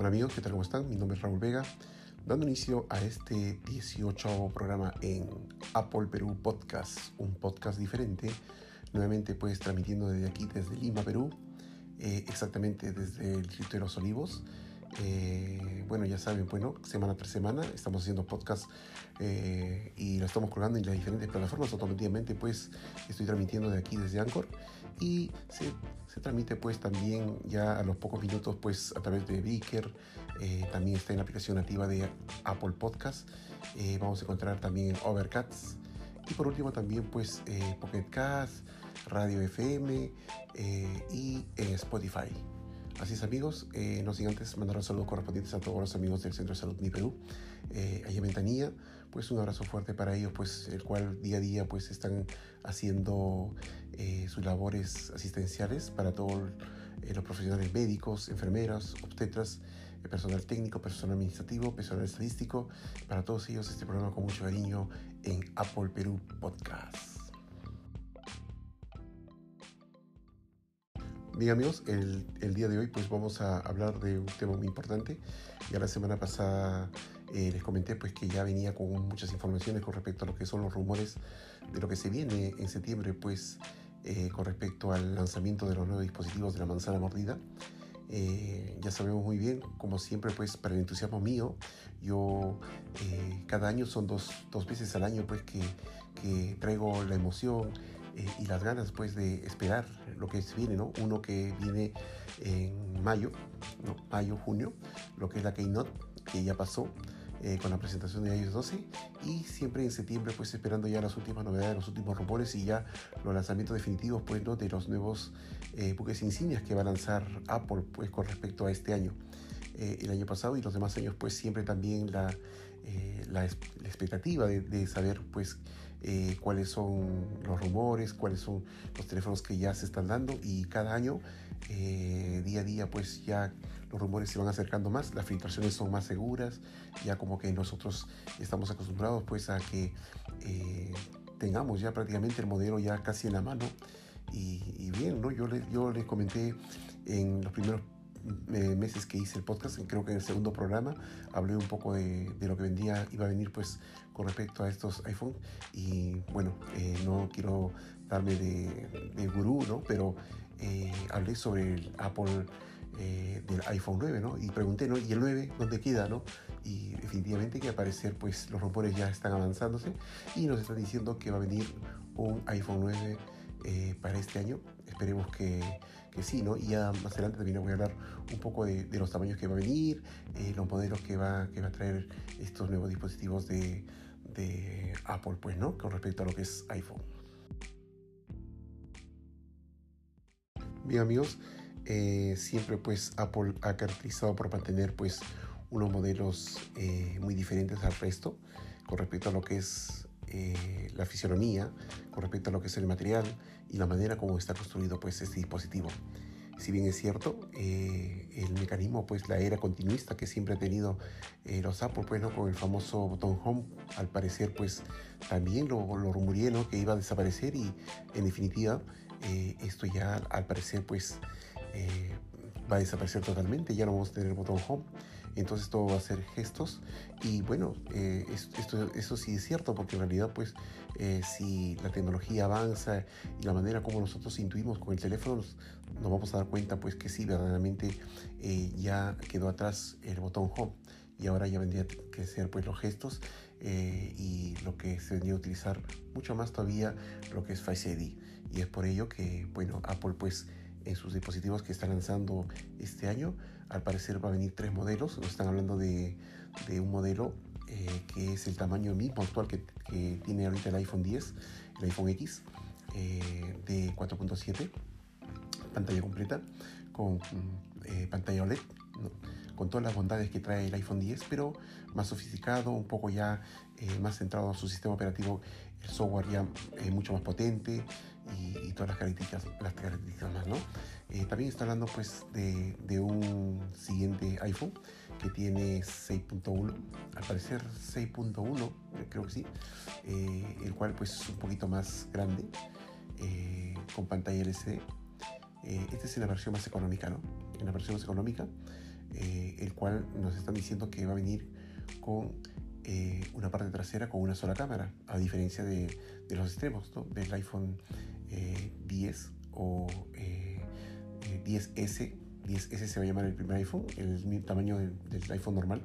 Hola amigos, ¿qué tal? ¿Cómo están? Mi nombre es Raúl Vega, dando inicio a este 18 programa en Apple Perú Podcast, un podcast diferente, nuevamente pues transmitiendo desde aquí, desde Lima, Perú, eh, exactamente desde el Distrito de los Olivos. Eh, bueno, ya saben, bueno, semana tras semana estamos haciendo podcast eh, y lo estamos colgando en las diferentes plataformas. Automáticamente, pues, estoy transmitiendo de aquí desde Anchor y se, se transmite, pues, también ya a los pocos minutos, pues, a través de Beaker. Eh, también está en la aplicación nativa de Apple Podcast. vamos a encontrar también en Overcast. Y por último, también, pues, Pocket Cast, Radio FM y en Spotify. Así es amigos, eh, no sin antes mandar un saludo correspondientes a todos los amigos del Centro de Salud Mi Perú, eh, allá en Ventanilla, pues un abrazo fuerte para ellos, pues el cual día a día pues están haciendo eh, sus labores asistenciales para todos eh, los profesionales médicos, enfermeras, obstetras, personal técnico, personal administrativo, personal estadístico, para todos ellos este programa con mucho cariño en Apple Perú Podcast. Bien amigos, el, el, día de hoy pues vamos a hablar de un tema muy importante. Ya la semana pasada eh, les comenté pues que ya venía con muchas informaciones con respecto a lo que son los rumores de lo que se viene en septiembre pues eh, con respecto al lanzamiento de los nuevos dispositivos de la manzana mordida. Eh, ya sabemos muy bien, como siempre, pues para el entusiasmo mío, yo eh, cada año son dos, dos, veces al año pues que, que traigo la emoción, eh, y las ganas pues de esperar lo que viene, ¿no? Uno que viene en mayo, ¿no? Mayo, junio, lo que es la Keynote, que ya pasó eh, con la presentación de iOS 12 y siempre en septiembre pues esperando ya las últimas novedades, los últimos rumores y ya los lanzamientos definitivos pues, ¿no? de los nuevos eh, buques insignias que va a lanzar Apple pues con respecto a este año. Eh, el año pasado y los demás años pues siempre también la, eh, la, la, expectativa de, de saber pues eh, cuáles son los rumores, cuáles son los teléfonos que ya se están dando y cada año, eh, día a día, pues ya los rumores se van acercando más, las filtraciones son más seguras, ya como que nosotros estamos acostumbrados pues a que eh, tengamos ya prácticamente el modelo ya casi en la mano y, y bien, ¿no? Yo les, yo les comenté en los primeros eh, meses que hice el podcast, creo que en el segundo programa hablé un poco de, lo que vendía, iba a venir pues con respecto a estos iPhone y bueno, eh, no quiero darme de, de gurú, ¿no? Pero eh, hablé sobre el Apple eh, del iPhone 9, ¿no? Y pregunté, ¿no? ¿Y el 9 dónde queda, no? Y definitivamente que aparecer, pues los rumores ya están avanzándose y nos están diciendo que va a venir un iPhone 9 eh, para este año. Esperemos que, que, sí, ¿no? Y ya más adelante también voy a hablar un poco de, los tamaños que va a venir, eh, los modelos que va, que va a traer estos nuevos dispositivos de, de Apple, pues, ¿no? Con respecto a lo que es iPhone. Bien, amigos, eh, siempre pues Apple ha caracterizado por mantener pues unos modelos eh, muy diferentes al resto con respecto a lo que es eh, la fisionomía, con respecto a lo que es el material y la manera como está construido pues este dispositivo. Si bien es cierto, eh, el mecanismo, pues la era continuista que siempre ha tenido eh, los Apple, pues, ¿no? con el famoso botón Home, al parecer, pues también lo, lo ¿no? que iba a desaparecer y en definitiva, eh, esto ya al parecer, pues va a desaparecer totalmente, ya no vamos a tener botón Home entonces todo va a ser gestos. Y bueno, eh, esto, eso sí es cierto porque en realidad pues eh, si la tecnología avanza y la manera como nosotros intuimos con el teléfono nos, vamos a dar cuenta pues que sí, verdaderamente eh, ya quedó atrás el botón home. Y ahora ya vendría que ser pues los gestos y lo que se vendría a utilizar mucho más todavía lo que es Face ID y es por ello que bueno Apple pues en sus dispositivos que está lanzando este año. Al parecer va a venir tres modelos. Nos están hablando de, de un modelo eh, que es el tamaño mismo actual que, que, tiene ahorita el iPhone 10, el iPhone X, eh, de 4.7, pantalla completa, con eh, pantalla OLED, ¿no? con todas las bondades que trae el iPhone 10, pero más sofisticado, un poco ya eh, más centrado en su sistema operativo, el software ya eh, mucho más potente y, todas las características, las características más, ¿no? Eh, también está hablando pues de, un siguiente iPhone que tiene 6.1, al parecer 6.1, creo que sí, el cual pues es un poquito más grande, con pantalla LCD. esta es la versión más económica, ¿no? En la versión más económica el cual nos están diciendo que va a venir con una parte trasera con una sola cámara, a diferencia de, los extremos del iPhone 10 o 10S 10S se va a llamar el primer iPhone, el tamaño del, iPhone normal.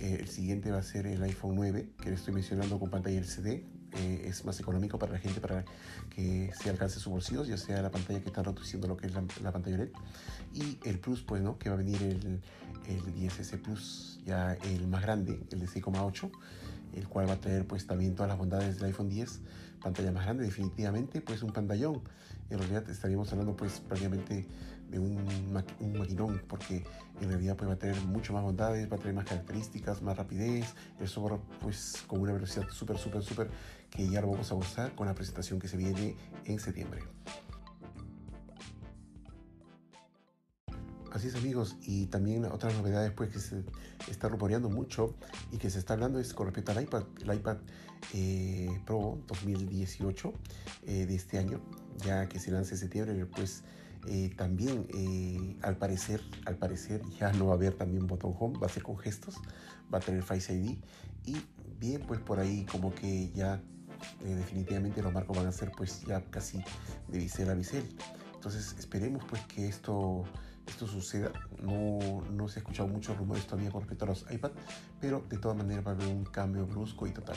Eh, el siguiente va a ser el iPhone 9, que le estoy mencionando con pantalla LCD. Es más económico para la gente para que se alcance sus bolsillos, ya sea la pantalla que está reduciendo lo que es la, pantalla LED. Y el Plus, pues, ¿no? Que va a venir el, el 10S Plus, ya el más grande, el de 6,8 el cual va a traer pues también todas las bondades del iPhone 10, pantalla más grande definitivamente, pues un pantallón. En realidad estaríamos hablando pues prácticamente de un, un maquinón, porque en realidad pues va a tener mucho más bondades, va a tener más características, más rapidez, el software pues con una velocidad súper, súper, súper que ya lo vamos a gozar con la presentación que se viene en septiembre. Así es amigos, y también otras novedades pues que se está rumoreando mucho y que se está hablando es con respecto al iPad, el iPad eh, Pro 2018 eh, de este año, ya que se lanza en septiembre, pues eh, también al parecer, al parecer ya no va a haber también botón home, va a ser con gestos, va a tener Face ID y bien pues por ahí como que ya definitivamente los marcos van a ser pues ya casi de bisel a bisel. Entonces esperemos pues que esto esto suceda. No, no se ha escuchado muchos rumores todavía con respecto a los iPad, pero de todas maneras va a haber un cambio brusco y total.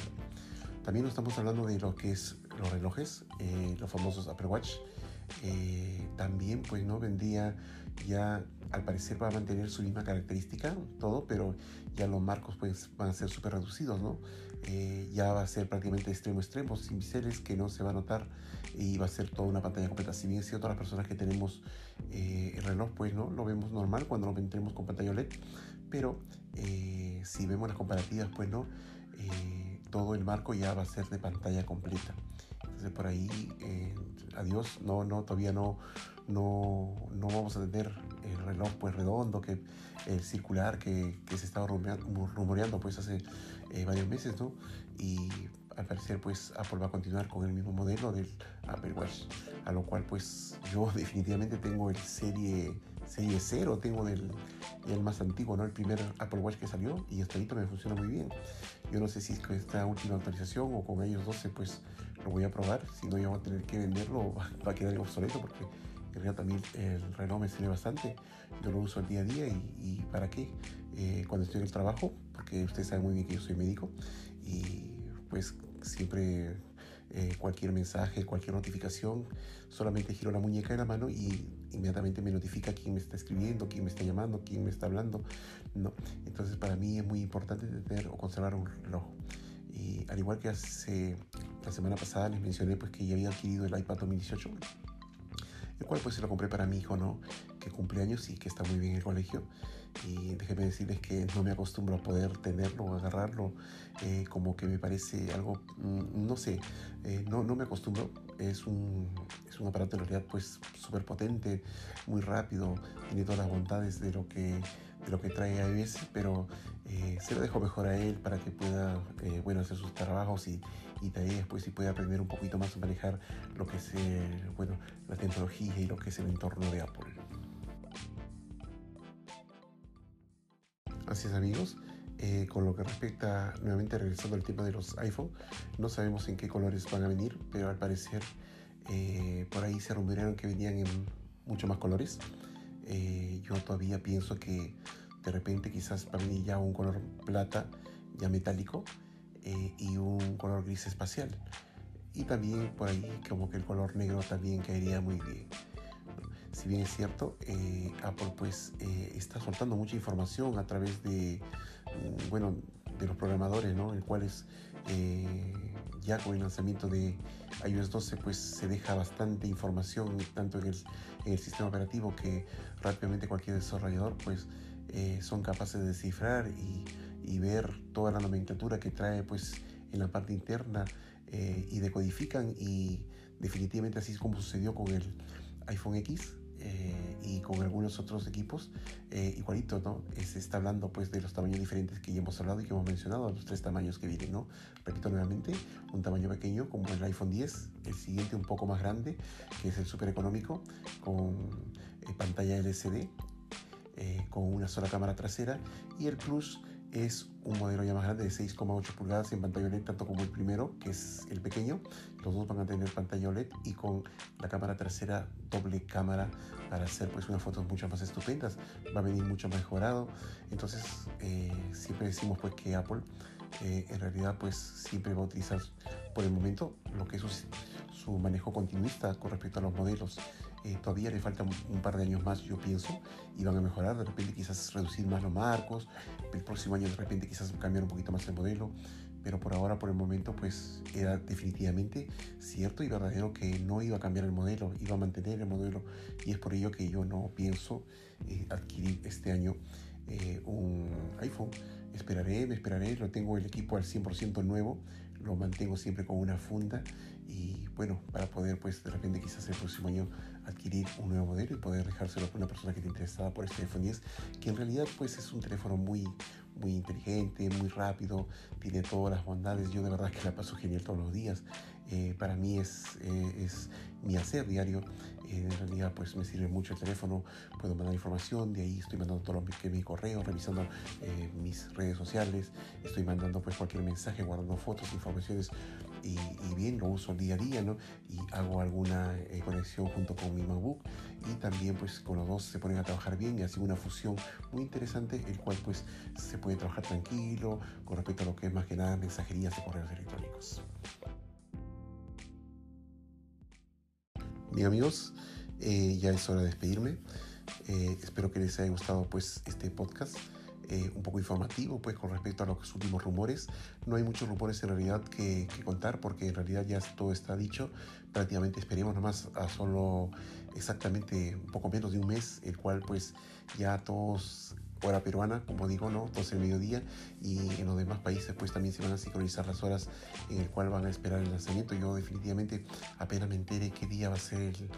También estamos hablando de lo que es los relojes, eh, los famosos Apple Watch. Eh, también pues no vendría ya al parecer va a mantener su misma característica todo pero ya los marcos pues van a ser súper reducidos no eh, ya va a ser prácticamente extremo extremo sin biseles que no se va a notar y va a ser toda una pantalla completa. Si bien es cierto las personas que tenemos eh, el reloj pues no lo vemos normal cuando lo tenemos con pantalla LED pero si vemos las comparativas pues no todo el marco ya va a ser de pantalla completa. Por ahí, eh, adiós, no, no, todavía no, no, no, vamos a tener el reloj pues redondo, que el circular que, que se estaba rumoreando pues hace eh, varios meses, ¿no? Y al parecer pues Apple va a continuar con el mismo modelo del Apple Watch, a lo cual pues yo definitivamente tengo el serie serie 0, tengo del el más antiguo, ¿no? El primer Apple Watch que salió y hasta ahorita me funciona muy bien. Yo no sé si con esta última actualización o con ellos 12 pues lo voy a probar, si no yo voy a tener que venderlo, va a quedar obsoleto porque en realidad también el reloj me sirve bastante, yo lo uso el día a día y, para qué, eh, cuando estoy en el trabajo, porque ustedes saben muy bien que yo soy médico y pues siempre eh, cualquier mensaje, cualquier notificación, solamente giro la muñeca en la mano y inmediatamente me notifica quién me está escribiendo, quién me está llamando, quién me está hablando. No. Entonces para mí es muy importante tener o conservar un reloj. Y al igual que hace la semana pasada les mencioné pues que ya había adquirido el iPad 2018 el cual pues se lo compré para mi hijo, ¿no? Que cumple años y que está muy bien en el colegio. Y déjenme decirles que no me acostumbro a poder tenerlo o agarrarlo, eh, como que me parece algo, mm, no sé, eh, no, no me acostumbro. Es un, es un aparato en realidad pues súper potente, muy rápido, tiene todas las bondades de lo que de lo que trae iOS, pero eh, se lo dejo mejor a él para que pueda eh, bueno, hacer sus trabajos y, y también después si puede aprender un poquito más a manejar lo que es bueno, la tecnología y lo que es el entorno de Apple. Así es amigos, eh, con lo que respecta, nuevamente regresando al tema de los iPhone, no sabemos en qué colores van a venir, pero al parecer por ahí se rumorearon que venían en mucho más colores. Eh, yo todavía pienso que de repente quizás para mí ya un color plata, ya metálico, eh, y un color gris espacial. Y también por ahí como que el color negro también caería muy bien. Si bien es cierto, eh, Apple pues está soltando mucha información a través de, mm, bueno, de los programadores, ¿no? El cual es ya con el lanzamiento de iOS 12 pues se deja bastante información tanto en el, sistema operativo que rápidamente cualquier desarrollador pues eh, son capaces de descifrar y, ver toda la nomenclatura que trae pues en la parte interna eh, y decodifican y definitivamente así es como sucedió con el iPhone X eh, y con algunos otros equipos eh, igualito, ¿no? Se está hablando pues de los tamaños diferentes que ya hemos hablado y que hemos mencionado, los tres tamaños que vienen, ¿no? Repito nuevamente, un tamaño pequeño como el iPhone 10, el siguiente un poco más grande, que es el súper económico, con eh, pantalla LCD, eh, con una sola cámara trasera y el Plus es un modelo ya más grande de 6,8 pulgadas en pantalla OLED, tanto como el primero, que es el pequeño. Los dos van a tener pantalla OLED y con la cámara trasera doble cámara para hacer pues unas fotos mucho más estupendas. Va a venir mucho mejorado. Entonces eh, siempre decimos pues que Apple eh, en realidad pues siempre va a utilizar por el momento lo que es su, su manejo continuista con respecto a los modelos. Eh, todavía le falta un, par de años más, yo pienso, y van a mejorar. De repente quizás reducir más los marcos, el próximo año de repente quizás cambiar un poquito más el modelo, pero por ahora, por el momento, pues era definitivamente cierto y verdadero que no iba a cambiar el modelo, iba a mantener el modelo, y es por ello que yo no pienso eh, adquirir este año eh, un iPhone. Esperaré, me esperaré, lo tengo el equipo al 100% nuevo, lo mantengo siempre con una funda y bueno, para poder pues de repente quizás el próximo año adquirir un nuevo modelo y poder dejárselo a una persona que esté interesada por este iPhone 10, que en realidad pues es un teléfono muy, muy inteligente, muy rápido, tiene todas las bondades, yo de verdad que la paso genial todos los días, eh, para mí es, eh, mi hacer diario, eh, en realidad pues me sirve mucho el teléfono, puedo mandar información, de ahí estoy mandando todo lo que mi correo, revisando mis redes sociales, estoy mandando pues cualquier mensaje, guardando fotos, informaciones y, y bien, lo uso día a día, ¿no? Y hago alguna conexión junto con mi MacBook y también pues con los dos se ponen a trabajar bien y hacen una fusión muy interesante, el cual pues se puede trabajar tranquilo con respecto a lo que es más que nada mensajerías de correos electrónicos. Bien amigos, eh, ya es hora de despedirme. Eh, espero que les haya gustado pues este podcast. Eh, un poco informativo pues con respecto a los últimos rumores. No hay muchos rumores en realidad que, que, contar porque en realidad ya todo está dicho. Prácticamente esperemos nomás a solo exactamente un poco menos de un mes, el cual pues ya todos hora peruana, como digo, ¿no? 12 el mediodía y en los demás países pues también se van a sincronizar las horas en el cual van a esperar el lanzamiento. Yo definitivamente apenas me entere qué día va a ser el,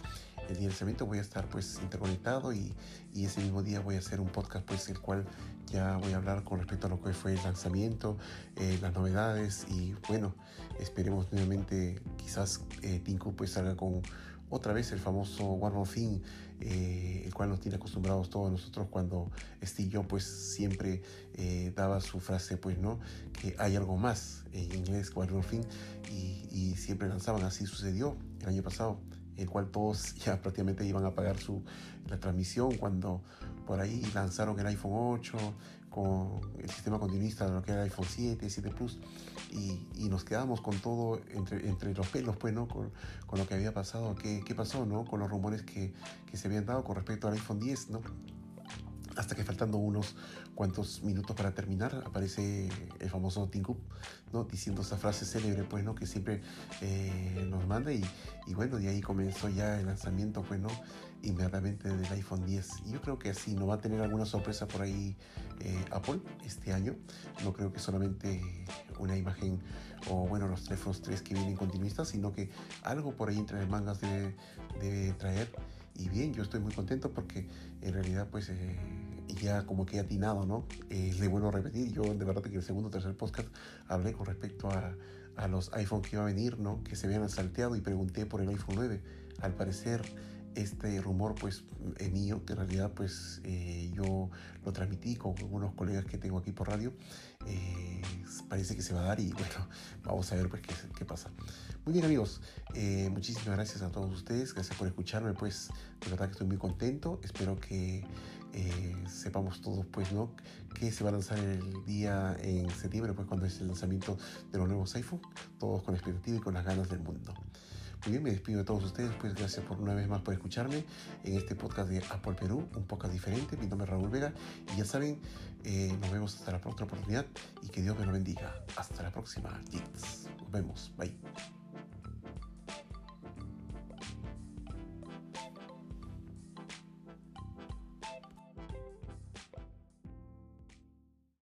el día del lanzamiento voy a estar pues interconectado y, y, ese mismo día voy a hacer un podcast pues el cual ya voy a hablar con respecto a lo que fue el lanzamiento, eh, las novedades y bueno, esperemos nuevamente quizás eh, pues salga con otra vez el famoso One More Thing, eh, el cual nos tiene acostumbrados todos nosotros cuando Steve pues siempre eh, daba su frase, pues, ¿no? Que hay algo más en inglés, One More Thing, y, y siempre lanzaban, así sucedió el año pasado el cual todos ya prácticamente iban a pagar su, la transmisión cuando por ahí lanzaron el iPhone 8 con el sistema continuista de lo que era el iPhone 7, 7 Plus y, y nos quedamos con todo entre, entre los pelos pues no con, con lo que había pasado, qué, qué pasó no con los rumores que, que se habían dado con respecto al iPhone 10 no hasta que faltando unos cuantos minutos para terminar aparece el famoso Cook, ¿no? diciendo esa frase célebre pues, ¿no? que siempre eh, nos manda y, y, bueno, de ahí comenzó ya el lanzamiento pues, ¿no? inmediatamente del iPhone 10 y yo creo que así no va a tener alguna sorpresa por ahí eh, Apple este año no creo que solamente una imagen o bueno los teléfonos 3 que vienen continuistas sino que algo por ahí entre mangas debe, debe traer y bien, yo estoy muy contento porque en realidad pues eh, ya como que he atinado, ¿no? Eh, le vuelvo a repetir, yo de verdad que en el segundo o tercer podcast hablé con respecto a, a los iPhone que iba a venir, ¿no? Que se habían salteado y pregunté por el iPhone 9. Al parecer este rumor pues es mío, que en realidad pues eh, yo lo transmití con algunos colegas que tengo aquí por radio, eh, parece que se va a dar y bueno, vamos a ver pues qué, qué pasa. Muy bien amigos, eh, muchísimas gracias a todos ustedes, gracias por escucharme, pues de verdad que estoy muy contento, espero que eh, sepamos todos pues no que se va a lanzar el día en septiembre pues cuando es el lanzamiento de los nuevos iPhone todos con expectativa y con las ganas del mundo muy bien, me despido de todos ustedes, pues gracias por una vez más por escucharme en este podcast de Apple Perú, un podcast diferente. Mi nombre es Raúl Vega y ya saben, eh, nos vemos hasta la próxima oportunidad y que Dios me lo bendiga. Hasta la próxima, Nos vemos, bye.